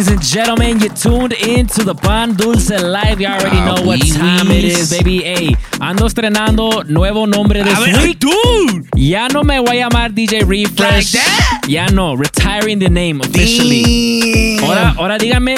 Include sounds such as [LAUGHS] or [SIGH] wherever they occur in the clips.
Ladies and gentlemen. You tuned into the Pan Dulce Live. You already Ah, know what time it is, baby. Hey, ando estrenando nuevo nombre this ver, week. dude. Ya no me voy a llamar DJ Refresh. Like that? Ya no, retiring the name officially. Damn. Ahora, ahora dígame,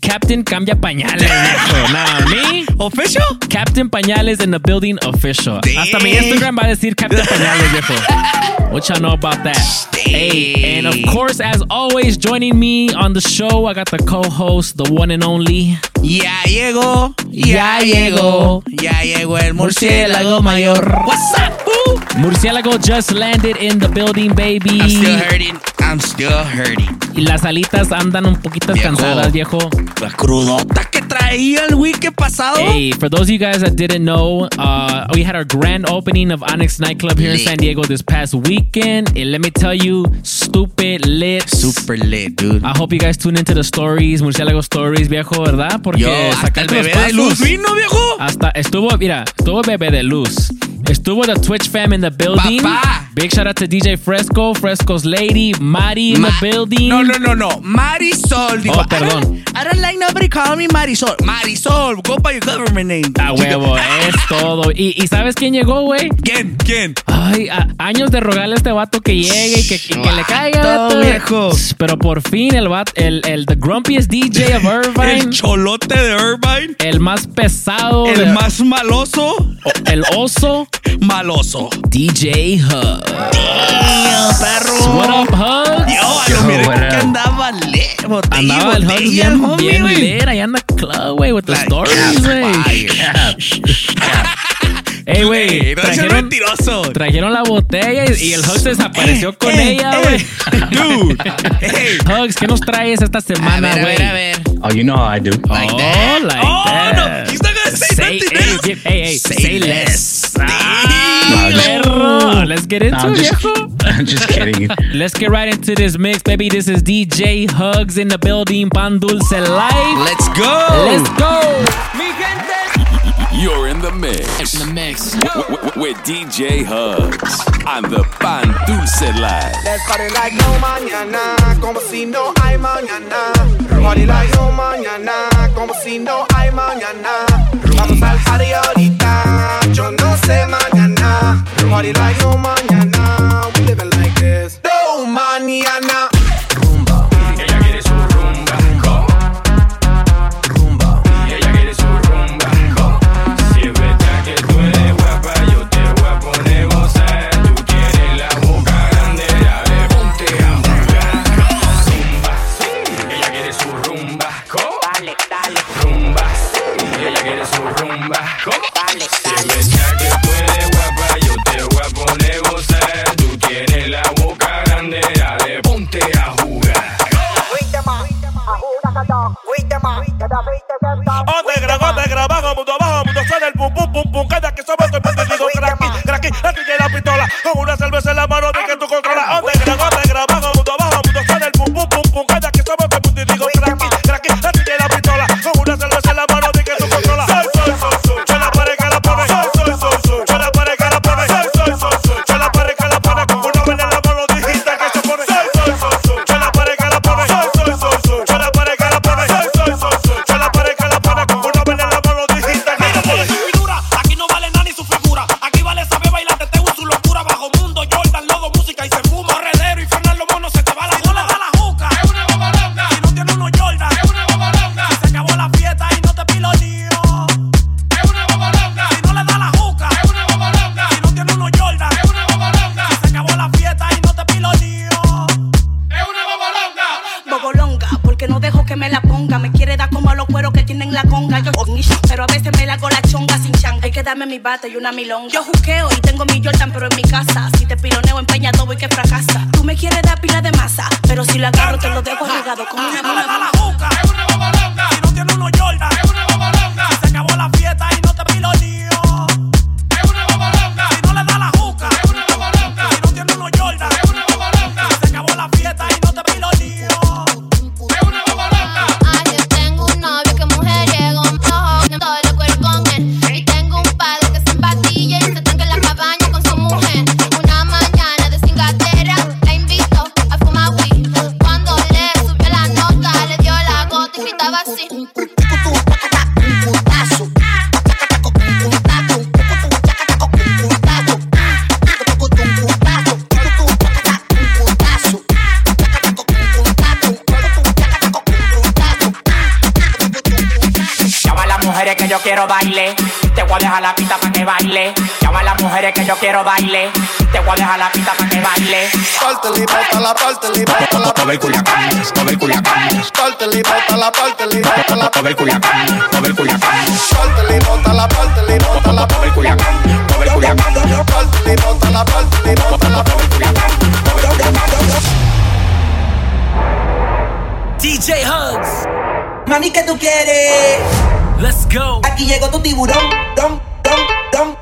Captain cambia pañales. [LAUGHS] Nah, me, ¿Official? Captain Pañales in the building official. Hasta mi Damn. Instagram va a decir Captain Pañales, viejo. [LAUGHS] What y'all know about that? Hey, and of course, as always, joining me on the show, I got the co-host, the one and only. Ya llegó, Ya ya llegó. ya llegó el murciélago mayor. What's up, boo? Murciélago just landed in the building, baby. I'm still hurting. I'm still hurting. Y las alitas andan un poquito Viejo. cansadas, viejo. La crudota que traía el weekend pasado. Hey, for those of you guys that didn't know, uh, we had our grand opening of Onyx Nightclub here in San Diego this past weekend. And let me tell you, stupid lit. Super lit, dude. I hope you guys tune into the stories, Murciélago Stories, viejo, ¿verdad? Porque Yo, hasta el bebé de luz vino, viejo. Hasta estuvo, mira, estuvo bebé de luz. Estuvo the Twitch fam in the building. Papá. Big shout out to DJ Fresco, Fresco's lady, Mari in Ma- the building. No, no, no, no. Marisol. Digo, Oh, perdón. I don't, I don't like nobody calling me Marisol. Marisol, go by your government name. A huevo, es todo. ¿Y, y sabes quién llegó, güey? ¿Quién? ¿Quién? Ay, a- años de rogarle a este vato que llegue y que, le caiga. Vato. viejo. Pero por fin el vato, el, el the grumpiest DJ [LAUGHS] of Irvine, El cholote de Irvine. el más pesado, El de- más maloso. el oso, Maloso. DJ Hug. Damn, perro. What up, Hugs? Yo, a lo miré que andaba le, botella, Andaba el Hugs botella, bien, homie, bien güey. lit allá en the club, güey, with the Like, stories, güey. [LAUGHS] Ey, güey, Ey, no seas trajeron, mentiroso. trajeron la botella y, y el Hugs desapareció con Eh, ella, eh, güey. [LAUGHS] Dude. Hey. Hugs, ¿qué nos traes esta A semana, ver, a güey? ver, a ver. Oh, you know how I do. Like oh, that. like oh, that. no. He's not gonna say, Say, nothing hey, else. give- hey, hey, Say say less. less. Damn. Ah, perro. Let's get into No, I'm it, viejo. I'm [LAUGHS] just kidding. [LAUGHS] Let's get right into this mix, baby. This is DJ Hugs in the building, Pan Dulce Live. Let's go. Let's go. You're in the mix. In the mix. W- w- with DJ Hugs on the Pan Dulce Live. Let's party like no mañana, como si no hay mañana. Party like no mañana, como si no hay mañana. Vamos al party ahorita, sé mañana. Party like no mañana, we living like this. No mañana. Otegra, otegra, bajo, mundo abajo, mundo suena el pum, pum, pum, pum. Cada que somos el digo cracky, cracky, cracky de la pistola. Con una cerveza en la mano, bata y una milonga. Yo juzgué quiero baile. Te voy a dejar la pista para que baile. Bótala. Todo el culiacán. Pártele, bótala, pártele, bótala. Todo el culiacán, culiacán. Culiacán, todo el culiacán. DJ Hugs. Mami, ¿qué tú quieres? Let's go. Aquí llegó tu tiburón, don, don, don.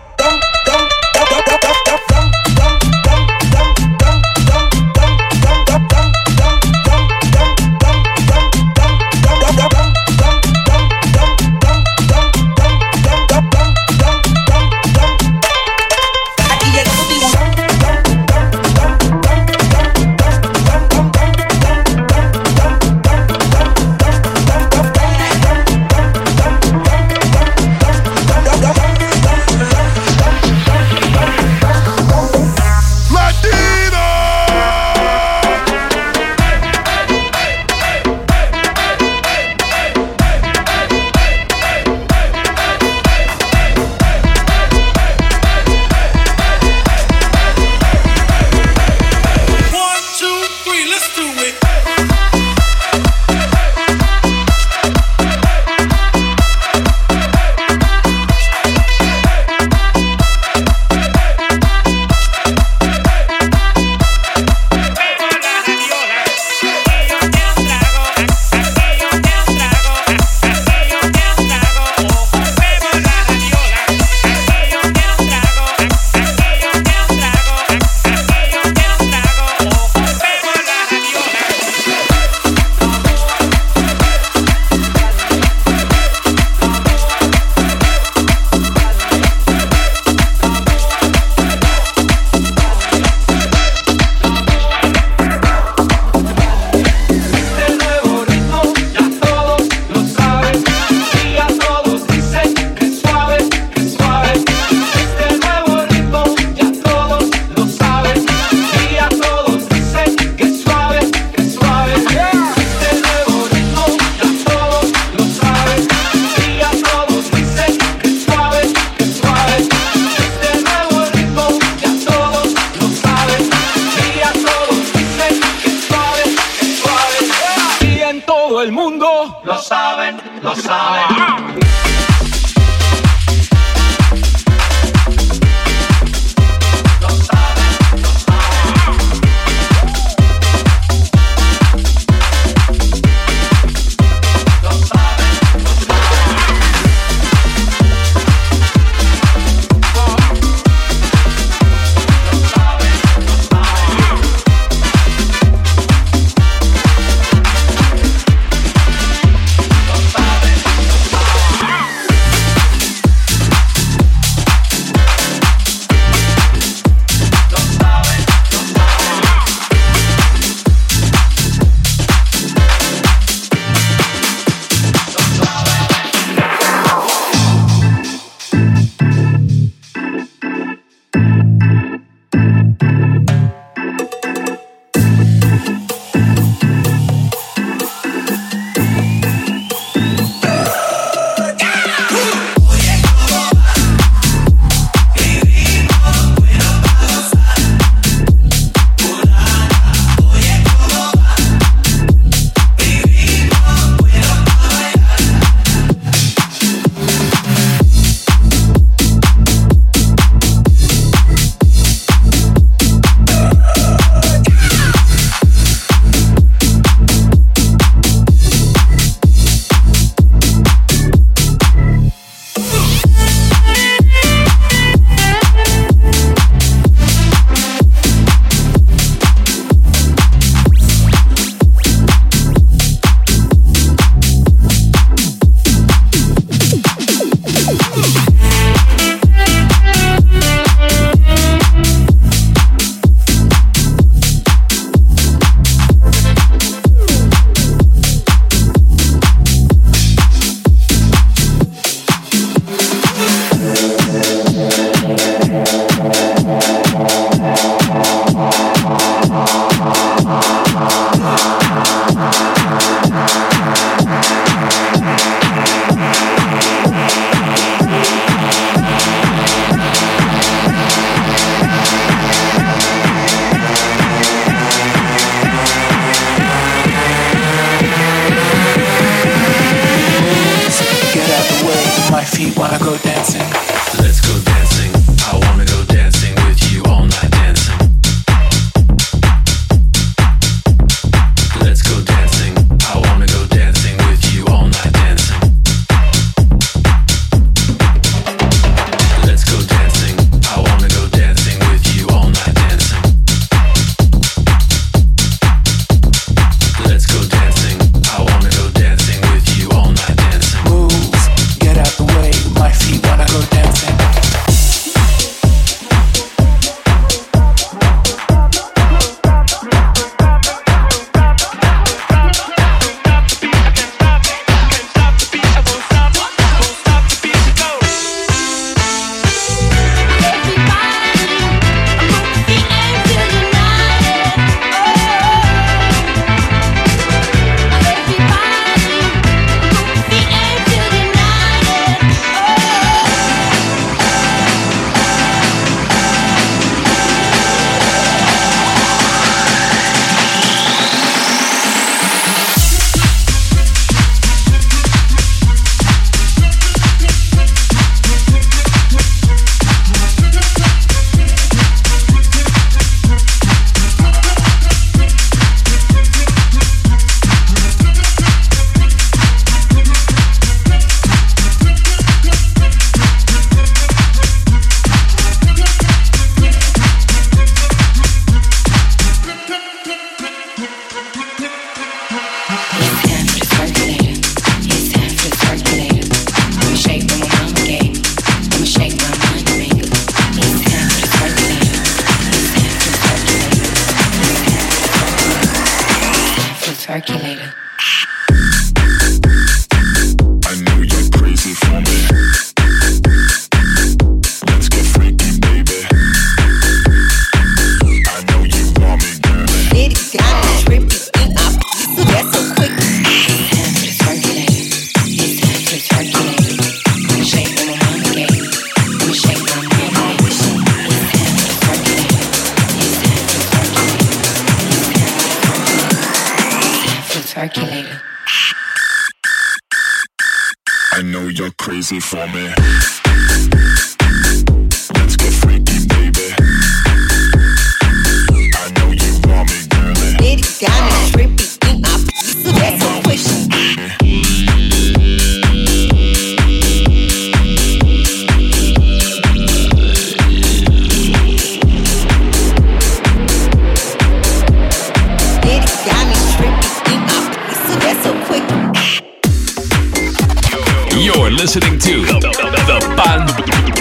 You're listening to The, the, the Pan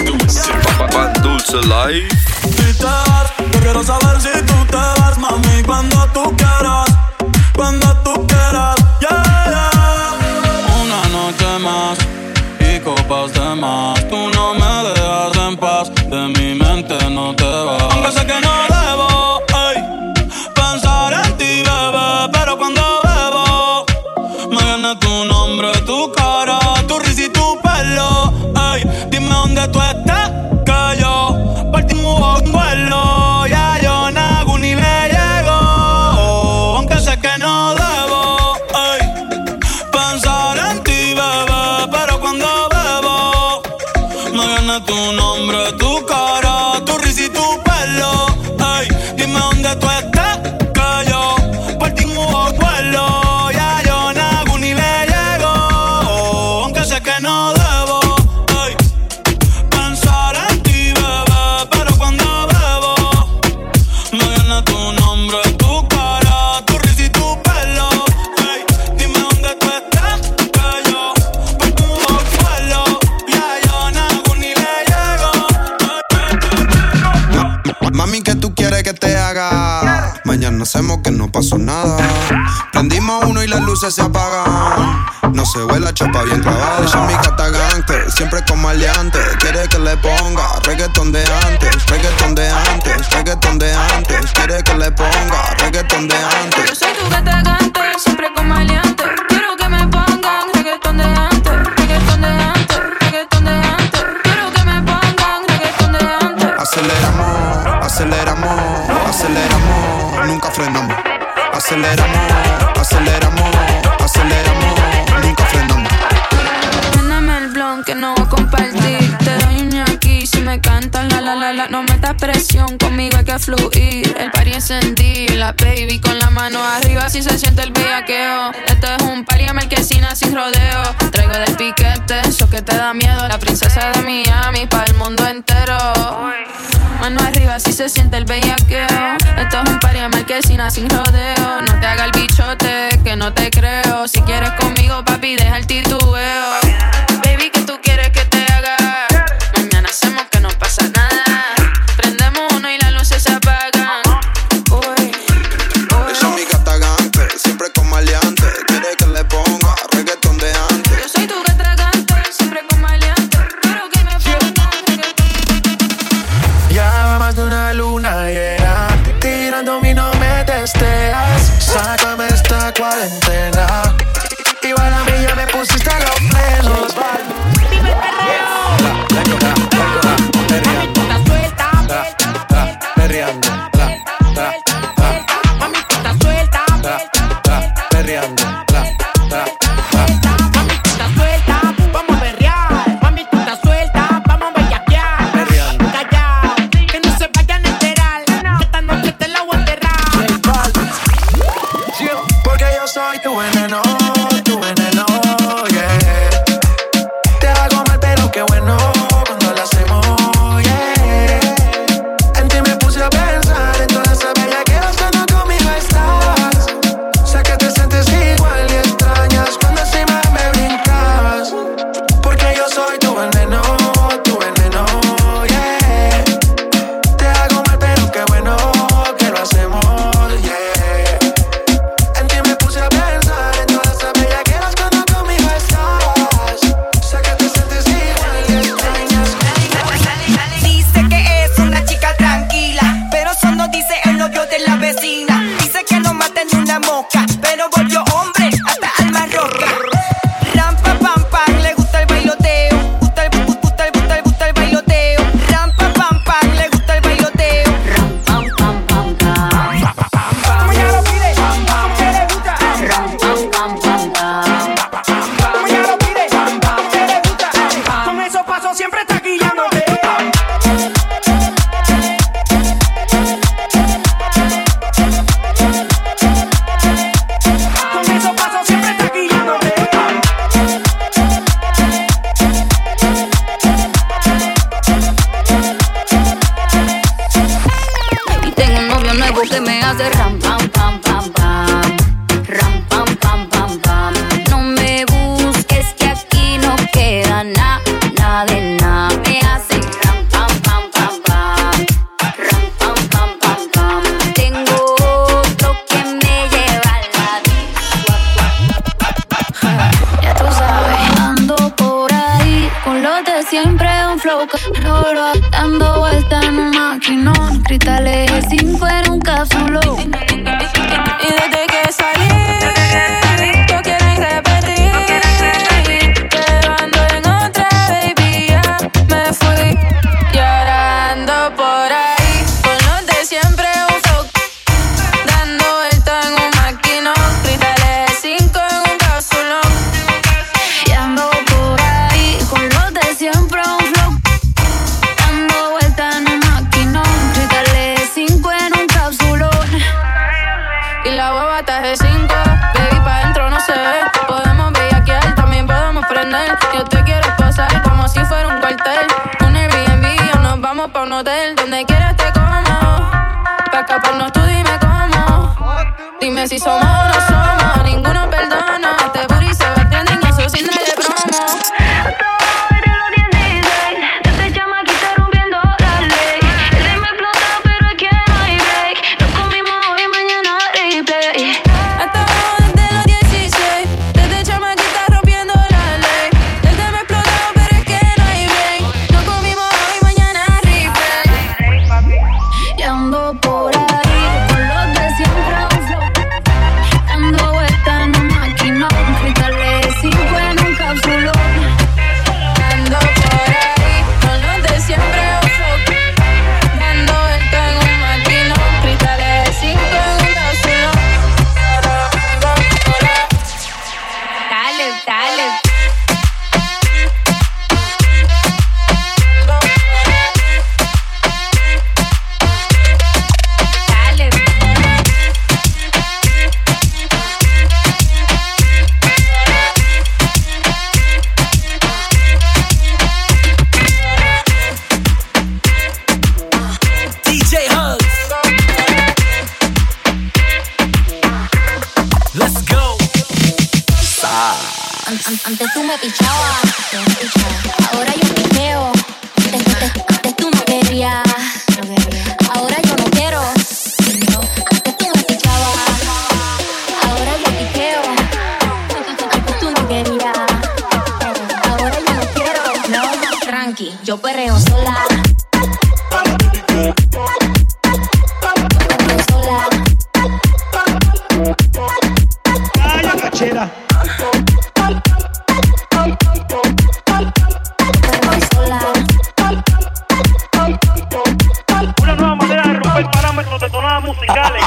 Dulce. Pan Dulce Si te vas, yo quiero saber si tú te vas, mami, cuando tú quieras. Cuando tú quieras, yeah, yeah. Una noche más y copas de más. Tú no me dejas en paz, de mi mente no te vas. Aunque sé que no debo. aunque no voy a compartir. Te doy un aquí si me cantas la la la la. No metas presión, conmigo hay que fluir. El party encendí, la baby con la mano arriba si se siente el bellaqueo. Esto es un party en marquesina sin rodeo. Traigo del piquete, eso que te da miedo. La princesa de Miami para el mundo entero. Mano arriba si se siente el bellaqueo. Esto es un party en marquesina sin rodeo. No te haga el bichote que no te creo. Si quieres conmigo, papi, deja el titubeo. Baby, que cuarentena. Igual a mí ya me pusiste loco pa' un hotel donde quieras te como. Pa' escaparnos tú dime cómo. Dime si somos o no somos, ninguno perdona. musicales.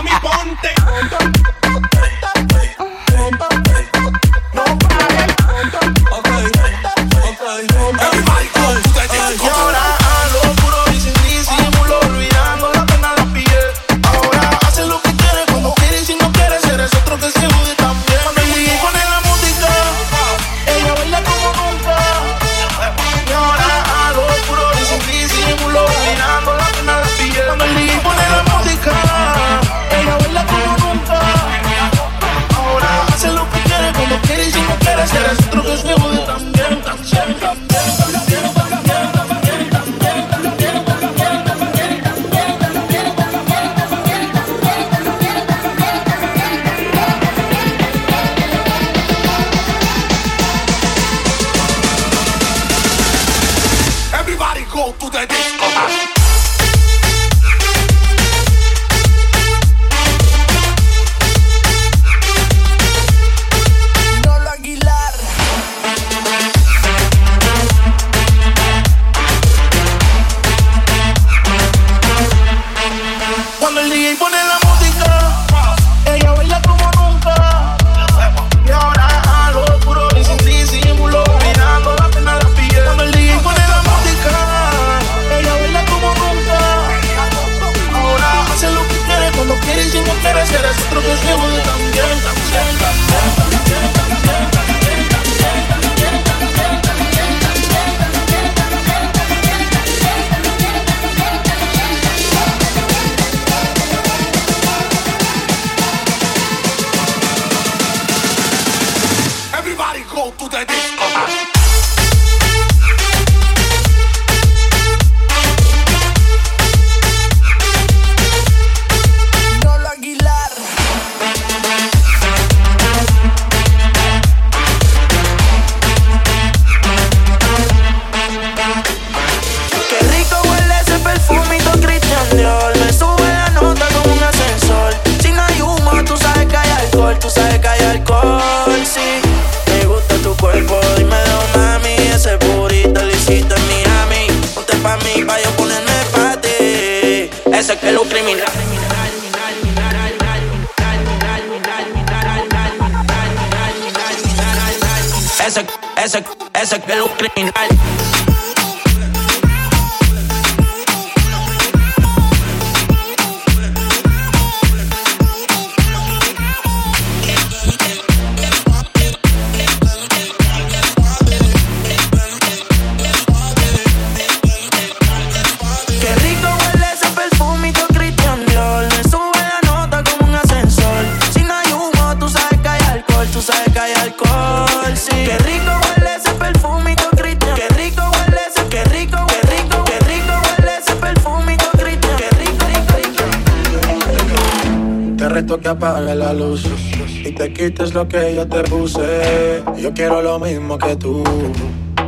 quites lo que yo te puse. Yo quiero lo mismo que tú.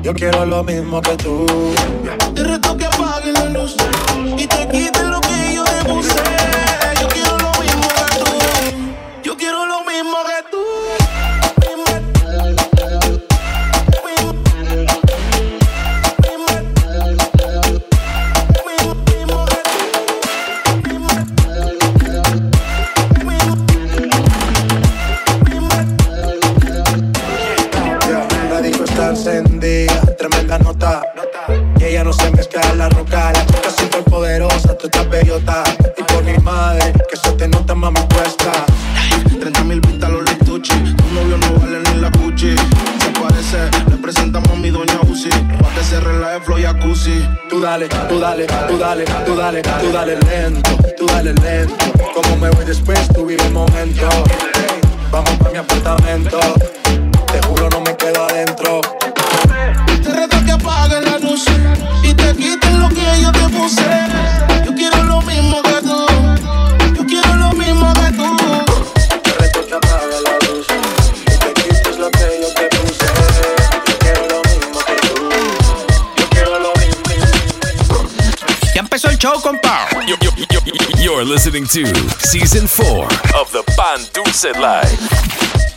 Yo quiero lo mismo que tú. Te reto que apagues la luz y te tú dale, tú dale lento, tú dale lento. Como me voy después, tú vive el momento. Vamos para mi apartamento, te juro no me quedo adentro. listening to Season 4 of the Pan Dulce Live.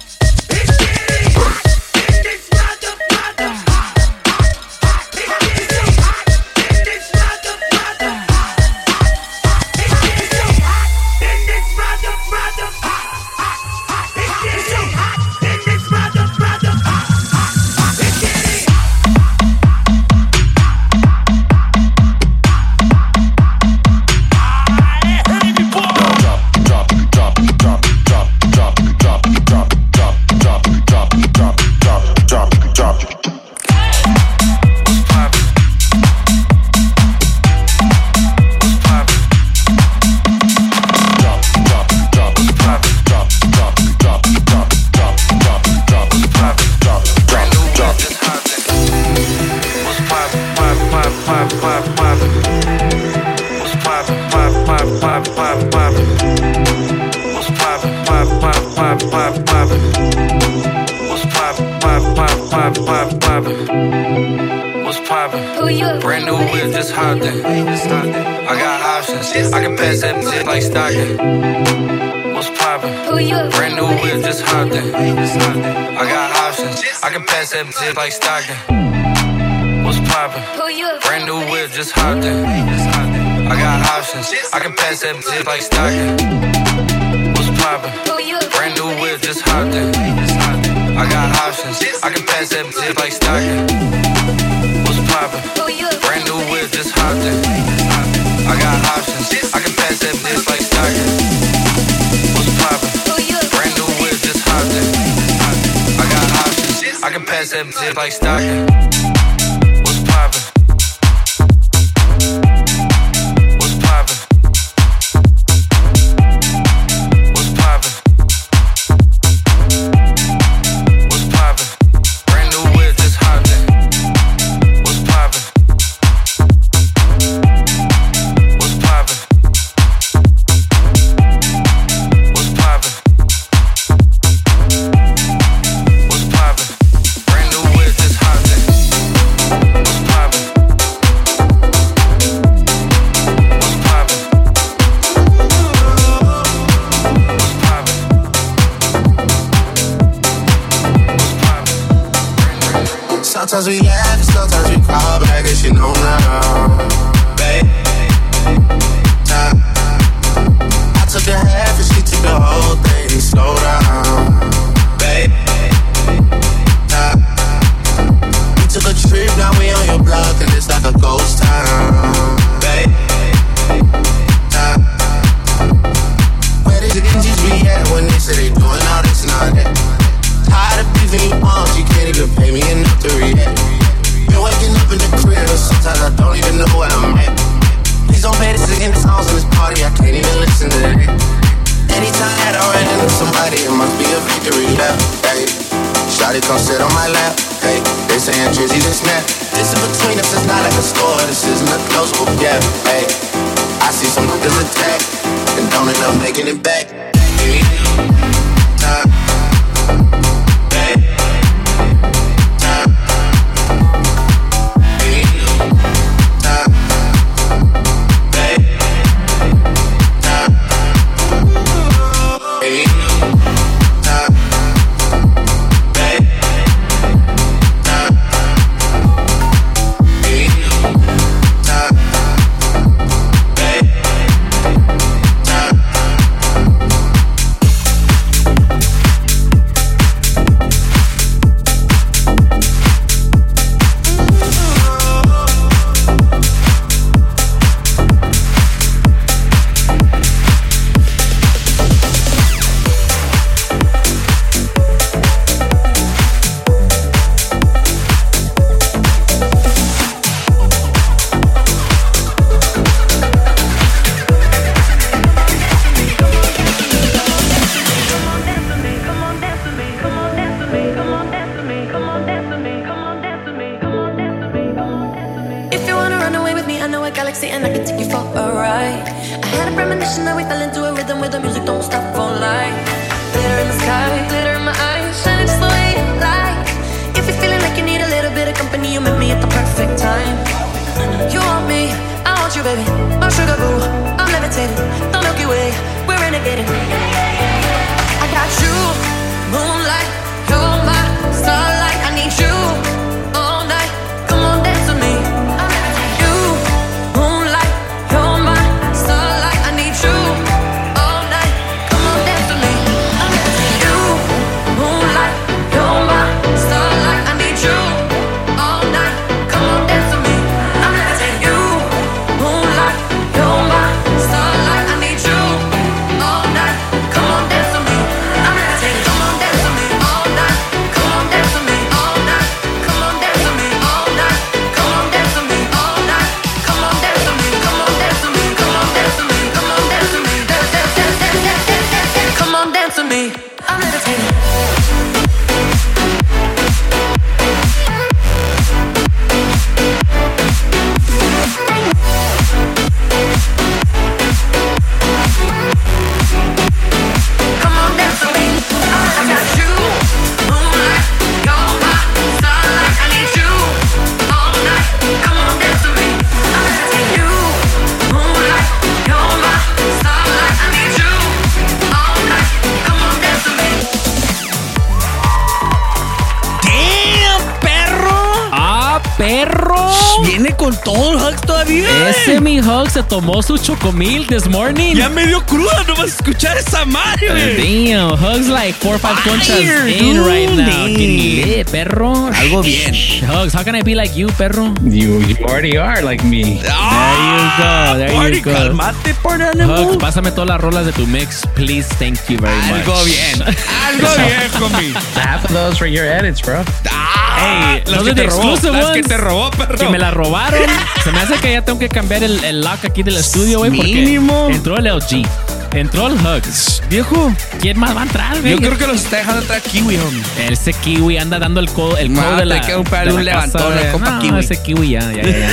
Brand new whip, just hopped in. I got options. I can pass that bitch like Stockton. What's poppin'? Brand new whip, just hopped in. I got options. I can pass that bitch like Stockton. What's poppin'? Brand new whip, just hopped in. I got options. I can pass that bitch like Stockton. What's poppin'? Brand new whip, just hopped in. I got options. I can pass that bitch like Stockton. I can pass that bitch like Stockton. Must be a victory lap. Hey, Shotty come sit on my lap. Hey, they saying Drizzy just snap. This in between us is not like a store, this isn't a closable gap. Hey, I see some niggas attack and don't end up making it back. Hey, tomó su chocomil this morning. Ya me dio cruda nomás escuchar esa madre, güey. Damn, Hugs like four or five conchas Fire, in dude, right now. lit, perro. Algo bien. Hugs, how can I be like you, perro? You you already are like me. Ah, There you go. There party, you go. calmate, party Hugs, pásame todas las rolas de tu mix, please. Thank you very much. Algo bien. Algo [LAUGHS] bien, homie. Half of those were your edits, bro. Hey, are te the robó, exclusive las que te robó, perro. Que me la robaron. Se me hace que ya tengo que cambiar el, el lock aquí del estudio, güey. Porque Mínimo. entró el LG. Entró el Hugs. Viejo, ¿Quién más va a entrar, güey? yo creo que los está dejando atrás Kiwi, homie. Ese kiwi anda dando el codo, el No, codo de te la. queda un par de de un levantón, compa No, kiwi. ese kiwi ya, ya, ya. ya.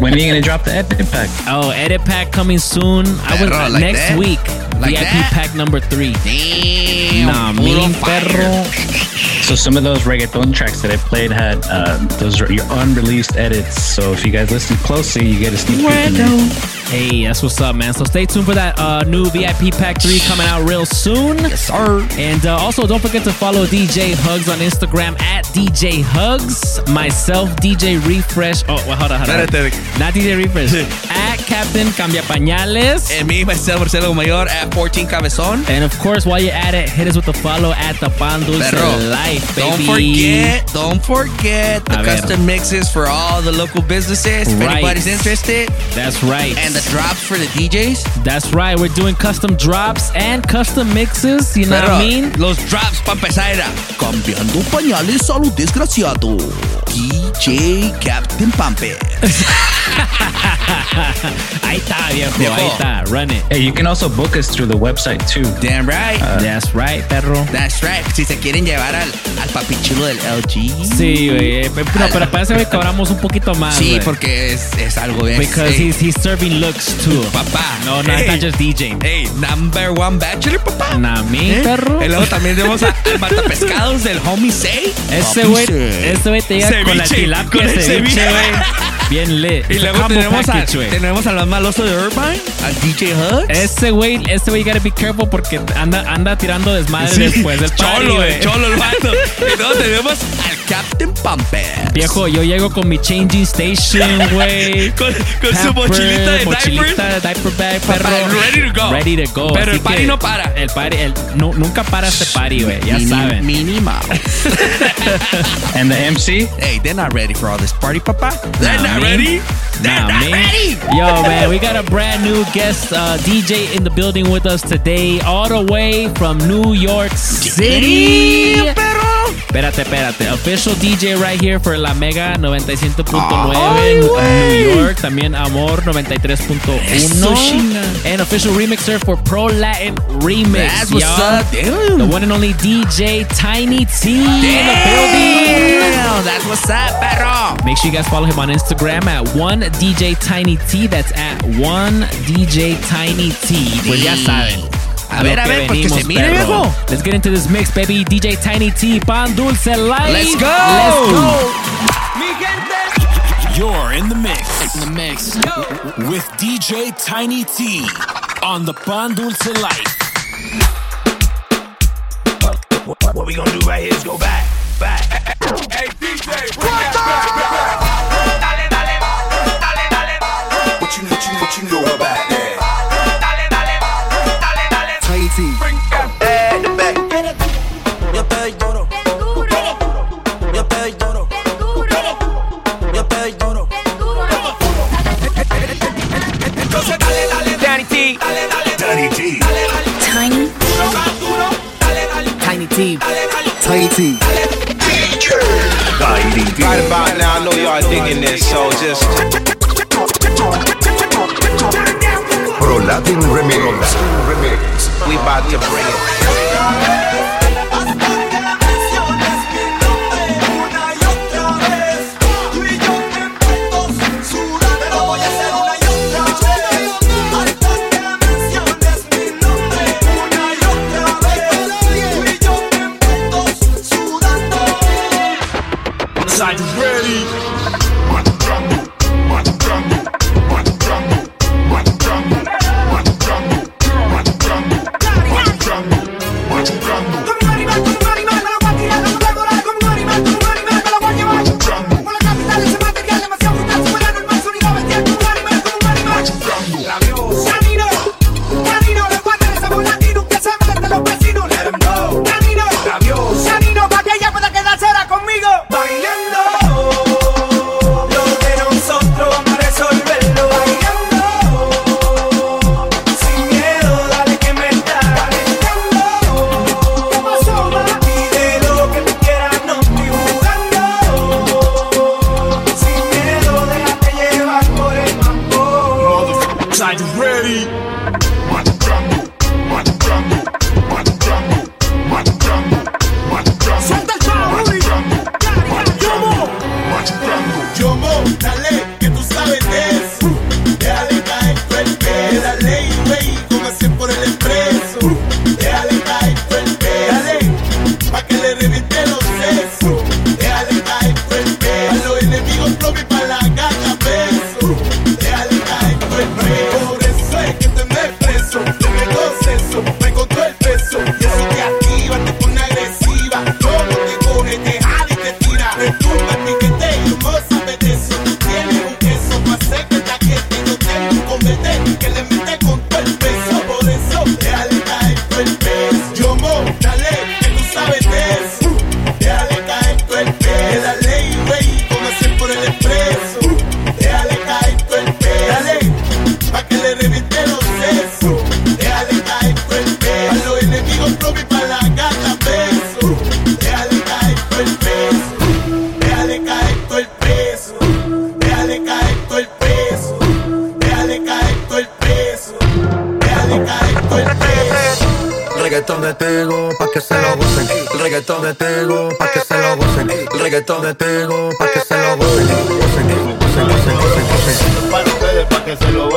When are you gonna drop the edit pack? oh, edit pack coming soon. I will, like next that? week. Like VIP that? pack number three. Damn. Nah, puro mean perro. So some of those reggaeton tracks that I played had uh, those are your unreleased edits. So if you guys listen closely, you get a sneak peek. Hey, that's what's up, man. So stay tuned for that uh, new VIP Pack 3 coming out real soon. Yes, sir. And uh, also, don't forget to follow DJ Hugs on Instagram at DJ Hugs. Myself, DJ Refresh. Oh, well, hold on, hold on. Not DJ Refresh. [LAUGHS] at Captain Cambia Pañales. And me, myself, Marcelo Mayor at 14 Cabezon. And of course, while you're at it, hit us with the follow at the Pan Dulce Life, baby. Don't forget, don't forget the A ver. custom mixes for all the local businesses. If Right. anybody's interested. That's right. And the drops for the DJs. That's right. We're doing custom drops and custom mixes. You know what I mean? Los drops para empezar Cambiando pañales a lo desgraciado. DJ Captain Pampe. [LAUGHS] ahí está, viejo. Viejo. Ahí está. Run it. Hey, you can also book us through the website too. Damn right. That's right, perro. That's right. Si se quieren llevar al, al papi chulo del LG. Sí, güey. Eh, No, pero para eso, güey, cobramos un poquito más. Sí, güey. porque es, es algo bien. Because Hey, he's, he's serving looks too. Papá. No, no, it's Hey. not just DJing. Hey, number one bachelor, papá. Nah, mi ¿Eh? perro. Y luego también tenemos a- al matapescados del homie Say. Ese güey, Say. ese güey te llega con la tilapia con el ceviche. güey. Bien lit. Y It's a luego combo tenemos, package, a, tenemos al más maloso de Irvine, al DJ Hugs. Ese güey, ese güey, you gotta be careful porque anda, anda tirando desmadre Sí, después del party, cholo, güey. cholo, el vato. [LAUGHS] Y luego tenemos al Captain Pumper. Viejo, yo llego con mi changing station, güey. [LAUGHS] Con, con su mochilita de mochilita diapers. de diaper bag, Papá, perro. ready to go. Ready to go. Pero Así el party que no para. El party, el, nu- nunca para este party, güey. Ya Mini- saben. Mini. [LAUGHS] And the MC? Hey, they're not ready for all this party, papa. They're Nah, not me. ready. Nah, not me. ready. Yo, man, we got a brand new guest uh, DJ in the building with us today, all the way from New York City. Espérate, espérate. Official DJ right here for La Mega 97.9 Ay. New York. También Amor Eso, 93.1. chinga. And official remixer for Pro Latin Remix. That's what's up, damn. The one and only DJ Tiny T in the building. That's what's up, perro. Make sure you guys follow him on Instagram at one DJ Tiny T. That's at one DJ Tiny T. Pues ya saben. A lo ver, a que ver, porque se mire, perro. viejo. Let's get into this mix, baby. DJ Tiny T, Pan Dulce Light. Let's go. Let's go. You're in the mix. In the mix. With DJ Tiny T on the Pan Dulce Life. What, what, what we gonna do right here is go back, back. Hey DJ, bring Right about now, I know y'all digging this, so just Pro Latin Remix. Remix. we about to bring it. Para ustedes, pa' que se lo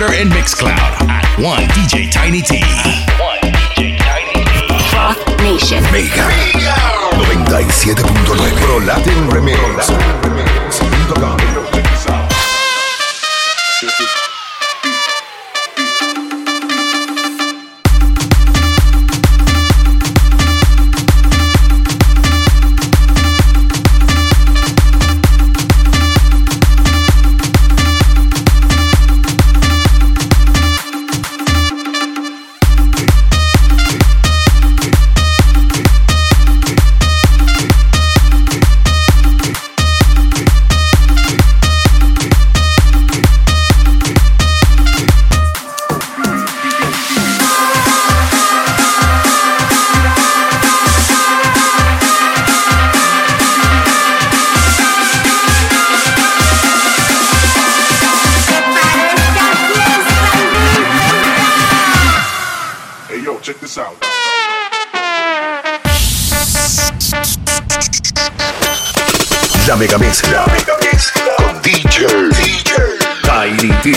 Twitter, and Mixcloud at 1 DJ Tiny T. one dj Rock Nation. Mega 97.9 Pro Latin Remix. Hey, La Mega Mezcla. Con DJ. Tiny T.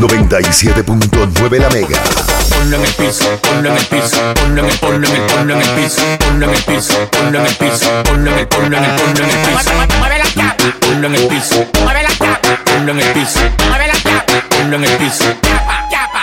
97.9 La Mega. Ponlo en el piso, ponlo en el piso, ponlo en el, ponlo en el, ponlo en el piso, ponlo en el piso, ponlo en el piso, ponlo en el, ponlo en el, ponlo en el piso. Mueve la chapa, Ponlo en el piso, mueve la chapa, ponlo en el piso, mueve la chapa, ponlo en el piso. chapa, chapa,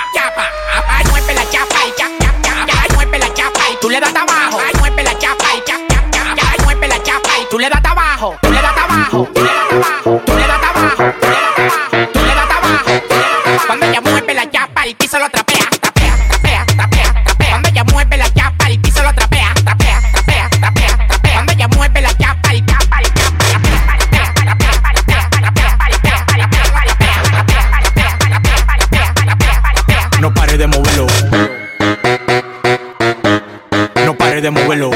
pare de moverlo. No pare de moverlo.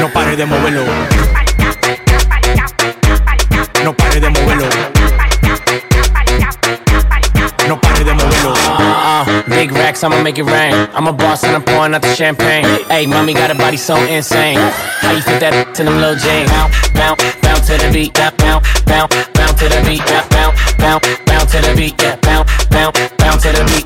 No pare de moverlo. No pare de moverlo. No pare de moverlo. Uh, big racks, I'ma make it. I'm a boss and I'm pouring out the champagne. Hey, mommy got a body so insane. How you fit that to them little jeans? Bounce, bounce, bounce to the beat. Bounce, bounce, bounce to the beat. Bounce, bounce, bounce to the beat. Yeah, bounce, bounce, bounce to the beat.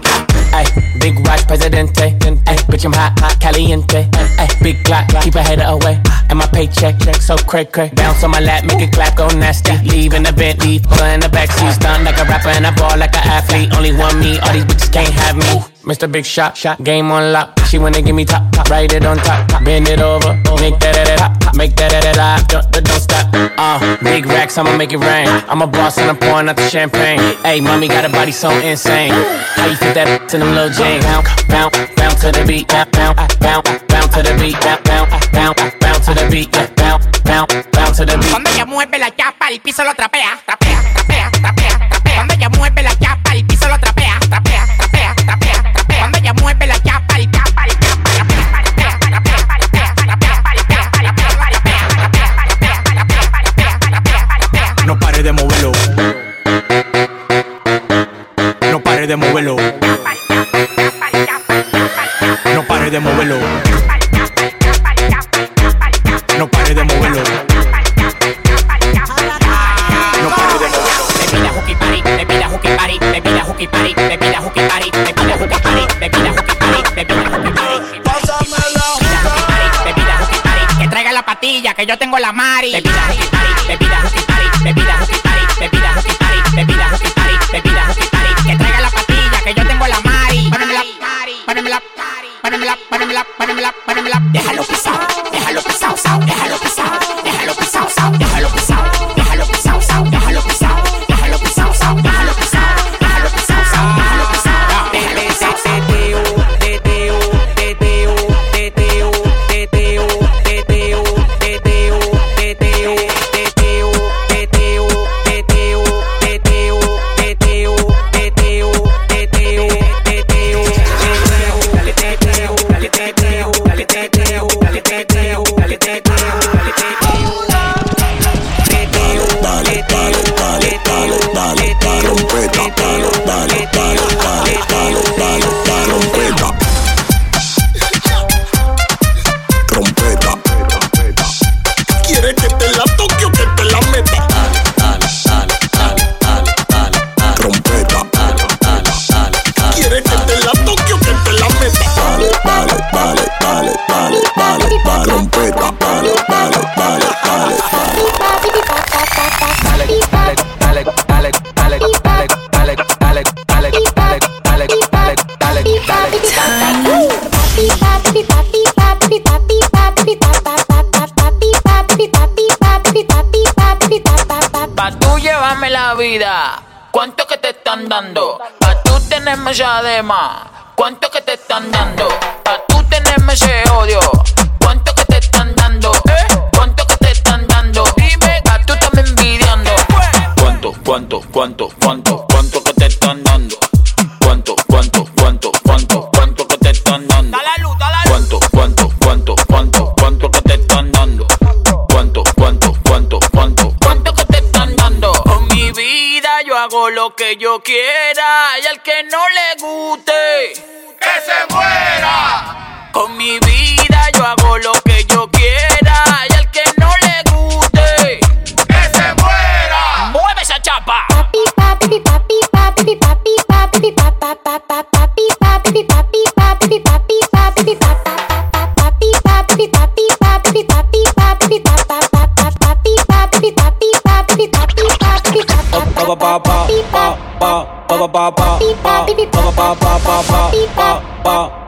Hey, big watch, presidente. Hey, bitch, I'm hot, hot, caliente. Hey, big clock, keep a hater away. And my paycheck, check so crack, crack. Bounce on my lap, make it clap, go nasty. Leave in the Bentley, pull in the backseat. Stunt like a rapper and I ball like an athlete. Only one me, all these bitches can't have me. Mr. Big Shot, shot, game on lock. She wanna give me top, top, write it on top, top. bend it over, make that that that pop, make that that that don't, don't, don't stop. Uh, big racks, I'ma make it rain. I'm a boss and I'm pouring out the champagne. Hey, mommy got a body so insane. How you fit that to them little jeans? Bounce, bounce, bounce to the beat, bounce, bounce, bounce, bounce to the beat, bounce, bounce, bounce, bounce to the beat, bounce, bounce, bounce to the beat. Cuando ella mueve la chapa, el piso lo trapea, trapea, trapea. De moverlo. No pare de moverlo. No pare de moverlo. No pare de moverlo. Bebida hooky party, bebida hooky party, bebida hooky party, bebida hooky party, bebida hooky party, bebida hooky party, bebida hooky party. Bebida que traiga la patilla, que yo tengo la mari. Bebida hooky party, bebida hooky party, bebida hooky party, bebida hooky party, bebida hooky party, bebida party, que yo tengo yo quiera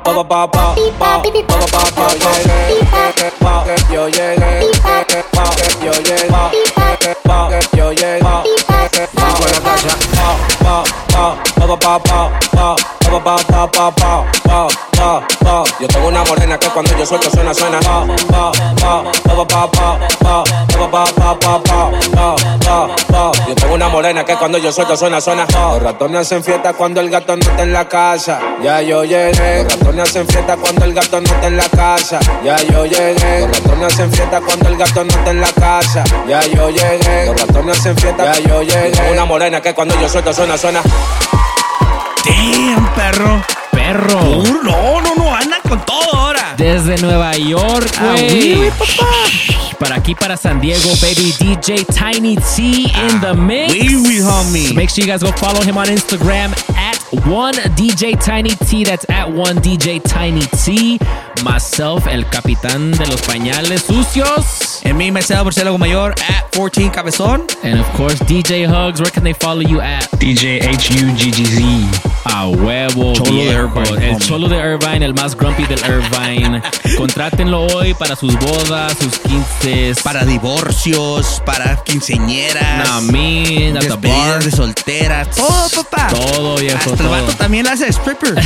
ba ba ba ba ba ba ba ba yo llegué ba yo llegué ba yo llegué ba ba yo llegué ba ba la calle ba ba ba ba ba ba ba ba ba ba ba tengo una morena que cuando yo suelto suena, suena. Yo tengo una morena que cuando yo suelto suena, suena. Los ratones hacen fiesta cuando el gato no está en la casa. Ya yo llegué. Los ratones hacen fiesta cuando el gato no está en la casa. Ya yo llegué. Los ratones hacen fiesta cuando el gato no está en la casa. Ya yo llegué. Los ratones hacen fiesta. Ya yo llegué. Yo una morena que cuando yo suelto suena, suena. Damn, perro. Perro. Uh, no, no, no, andan con todo ahora. Desde Nueva York, Ah, güey. oui, oui, papá. Para aquí, para San Diego, baby. DJ Tiny T in the mix. oui, oui, homie. So make sure you guys go follow him on Instagram at one DJ Tiny T. That's at one DJ Tiny T. Myself, el capitán de los pañales sucios. And me, myself, Marcelo Mayor at 14 Cabezón. And of course, DJ Hugs. Where can they follow you at? DJ HUGGZ. A huevo, Cholo de. Irvine, El cholo de Irvine, el más grumpy del Irvine. [LAUGHS] Contrátenlo hoy para sus bodas, sus 15. Para divorcios, para quinceñeras. Nah, man, at the bar. despedidas de solteras. Todo, papá. Todo, viejo, Hasta el todo. vato también hace stripper. [LAUGHS]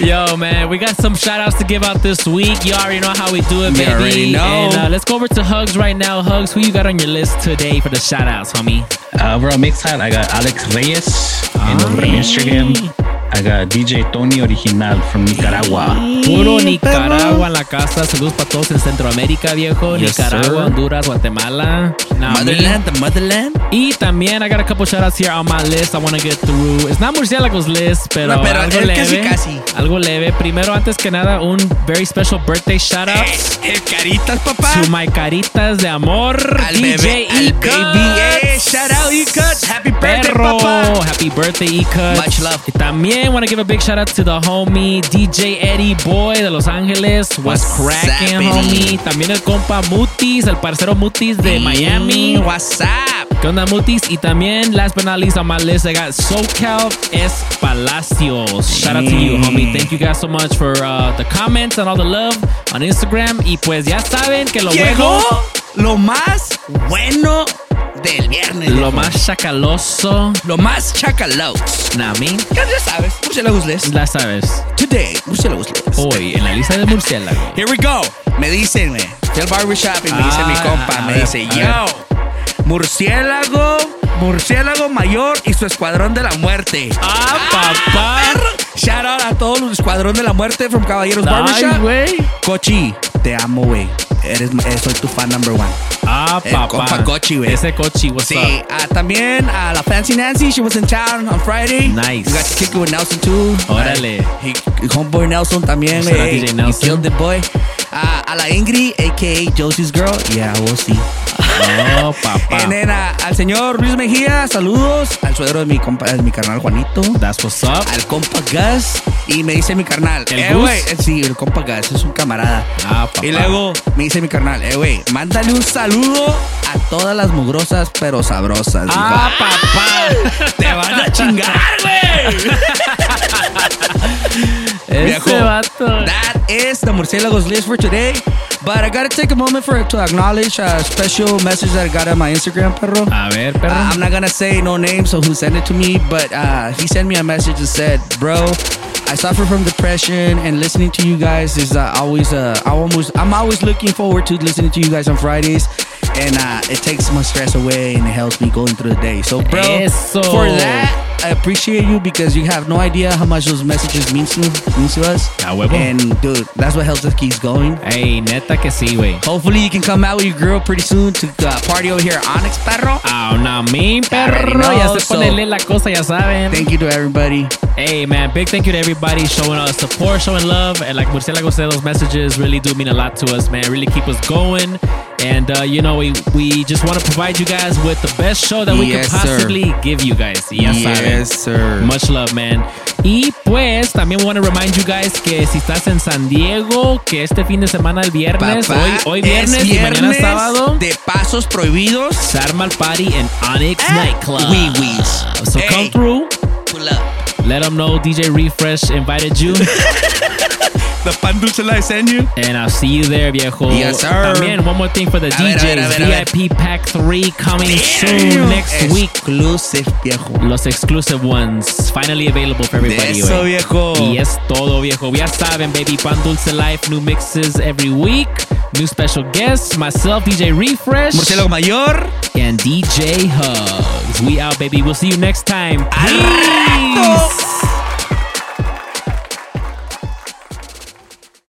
Yo, man, we got some shout outs to give out this week. You already know how we do it, You baby. already know. And uh, let's go over to Hugs right now. Hugs, who you got on your list today for the shout outs, homie? Uh, overall mix hat, I got Alex Reyes in over on Instagram. I got DJ Tony Original from Nicaragua. Puro Nicaragua en la casa. Saludos para todos en Centroamérica, viejo. Yes, Nicaragua, sir. Honduras, Guatemala. Nah, Motherland, me. the motherland. Y también I got a couple shout outs here on my list I want to get through. It's not Murciélagos list, pero, No, pero algo el leve. casi, casi. Algo leve. Primero, antes que nada, un very special birthday shout out. El caritas, papá. To my caritas de amor, Al DJ bebé, al baby. Eh, shout out, E-Cuts. Happy birthday, Perro. Happy birthday, E-Cuts. Much love. Y también want to give a big shout out to the homie DJ Eddie Boy de Los Ángeles. What's What's cracking, homie? También el compa Mutis, el parcero Mutis de Miami. What's up? ¿Qué onda, Mutis? Y también, last but not least on my list, I got SoCal S. Palacios. Shout out to you, homie. Thank you guys so much for uh, the comments and all the love on Instagram. Y pues ya saben que lo Llegó bueno, lo más bueno del viernes. lo más chacaloso, Lo más chacalaux. Nami, Ya ya sabes, Murciélagos la sabes. Today, Murciélagos. Hoy, en la lista de murciélago. Here we go. Me dicen, güey. Fui al barbershop y me dice Ah, mi compa, a me ver, dice, yo, murciélago, murciélago mayor y su escuadrón de la muerte. Ah, papá. perro. Shout out a todos los escuadrón de la muerte from Caballeros Ay, Barbershop. güey. Cochi, te amo, güey. Eres, eh, soy tu fan number one. Ah, El papá. compa Cochi, güey. Ese Cochi, what's Sí, up? ah, también a la Fancy Nancy, she was in town on Friday. Nice. We got to kick it with Nelson too. Órale. He, homeboy Nelson también, Shout out güey. DJ He Nelson. killed the boy. Ah, a la Ingrid, a.k.a. Josie's girl. Yeah, we'll see. Oh, papá. [LAUGHS] And then, ah, al señor Luis Mejía, saludos. Al suegro de mi, compa, de mi carnal Juanito. That's what's up. Al compa Gus. Y me dice mi carnal. ¿El eh, güey. eh, Sí, el compa Gus es un camarada. Ah, papá. Y luego me dice mi carnal, eh, güey, mándale un saludo a todas las mugrosas, pero sabrosas. dijo. Ah, papá. [LAUGHS] Te van a chingar, güey. [LAUGHS] Ese Viejo, vato. That is the Murciélagos list for today. But I gotta take a moment for to acknowledge a special message that I got on my Instagram, perro. A ver, perro. Uh, I'm not gonna say no name, so who sent it to me, but uh, he sent me a message and said, "Bro, I suffer from depression, and listening to you guys is uh, always uh, I almost I'm always looking forward to listening to you guys on Fridays." And uh, it takes my stress away and it helps me going through the day. So, bro, Eso. for that, I appreciate you because you have no idea how much those messages mean to means to us. A huevo. And dude, that's what helps us keep going. Hey, neta que sí, güey. Hopefully, you can come out with your girl pretty soon to uh, party over here at Onyx, perro. Ah, no, mi perro. know, Ya se so- pone lit la cosa, ya saben. Thank you to everybody. Hey, man, big thank you to everybody showing us support, showing love. And like Murcielago said, those messages really do mean a lot to us, man. Really keep us going. And, uh, you know, we, we just want to provide you guys with the best show that we Yes, can sir. possibly give you guys. Ya saben. Yes, sir. Much love, man. Y pues también want to remind you guys que si estás en San Diego, que este fin de semana, el viernes, Papá, hoy, hoy es viernes, y mañana viernes sábado, de pasos prohibidos. se arma el party en Onyx Nightclub. Wee wees. So Hey. come through. Pull up. Let them know DJ Refresh invited you. [LAUGHS] The pan dulce I send you. And I'll see you there, viejo. Yes, sir. También, one more thing for the A DJs. ver, ver. VIP Pack 3 coming soon next week. Exclusive, viejo. Los exclusive ones. Finally available for everybody. Eso, güey. viejo. Y es todo, viejo. Ya saben, baby. Pan Dulce Life. New mixes every week. New special guests. Myself, DJ Refresh. Murciélago Mayor. And DJ Hugs. We out, baby. We'll see you next time. Peace.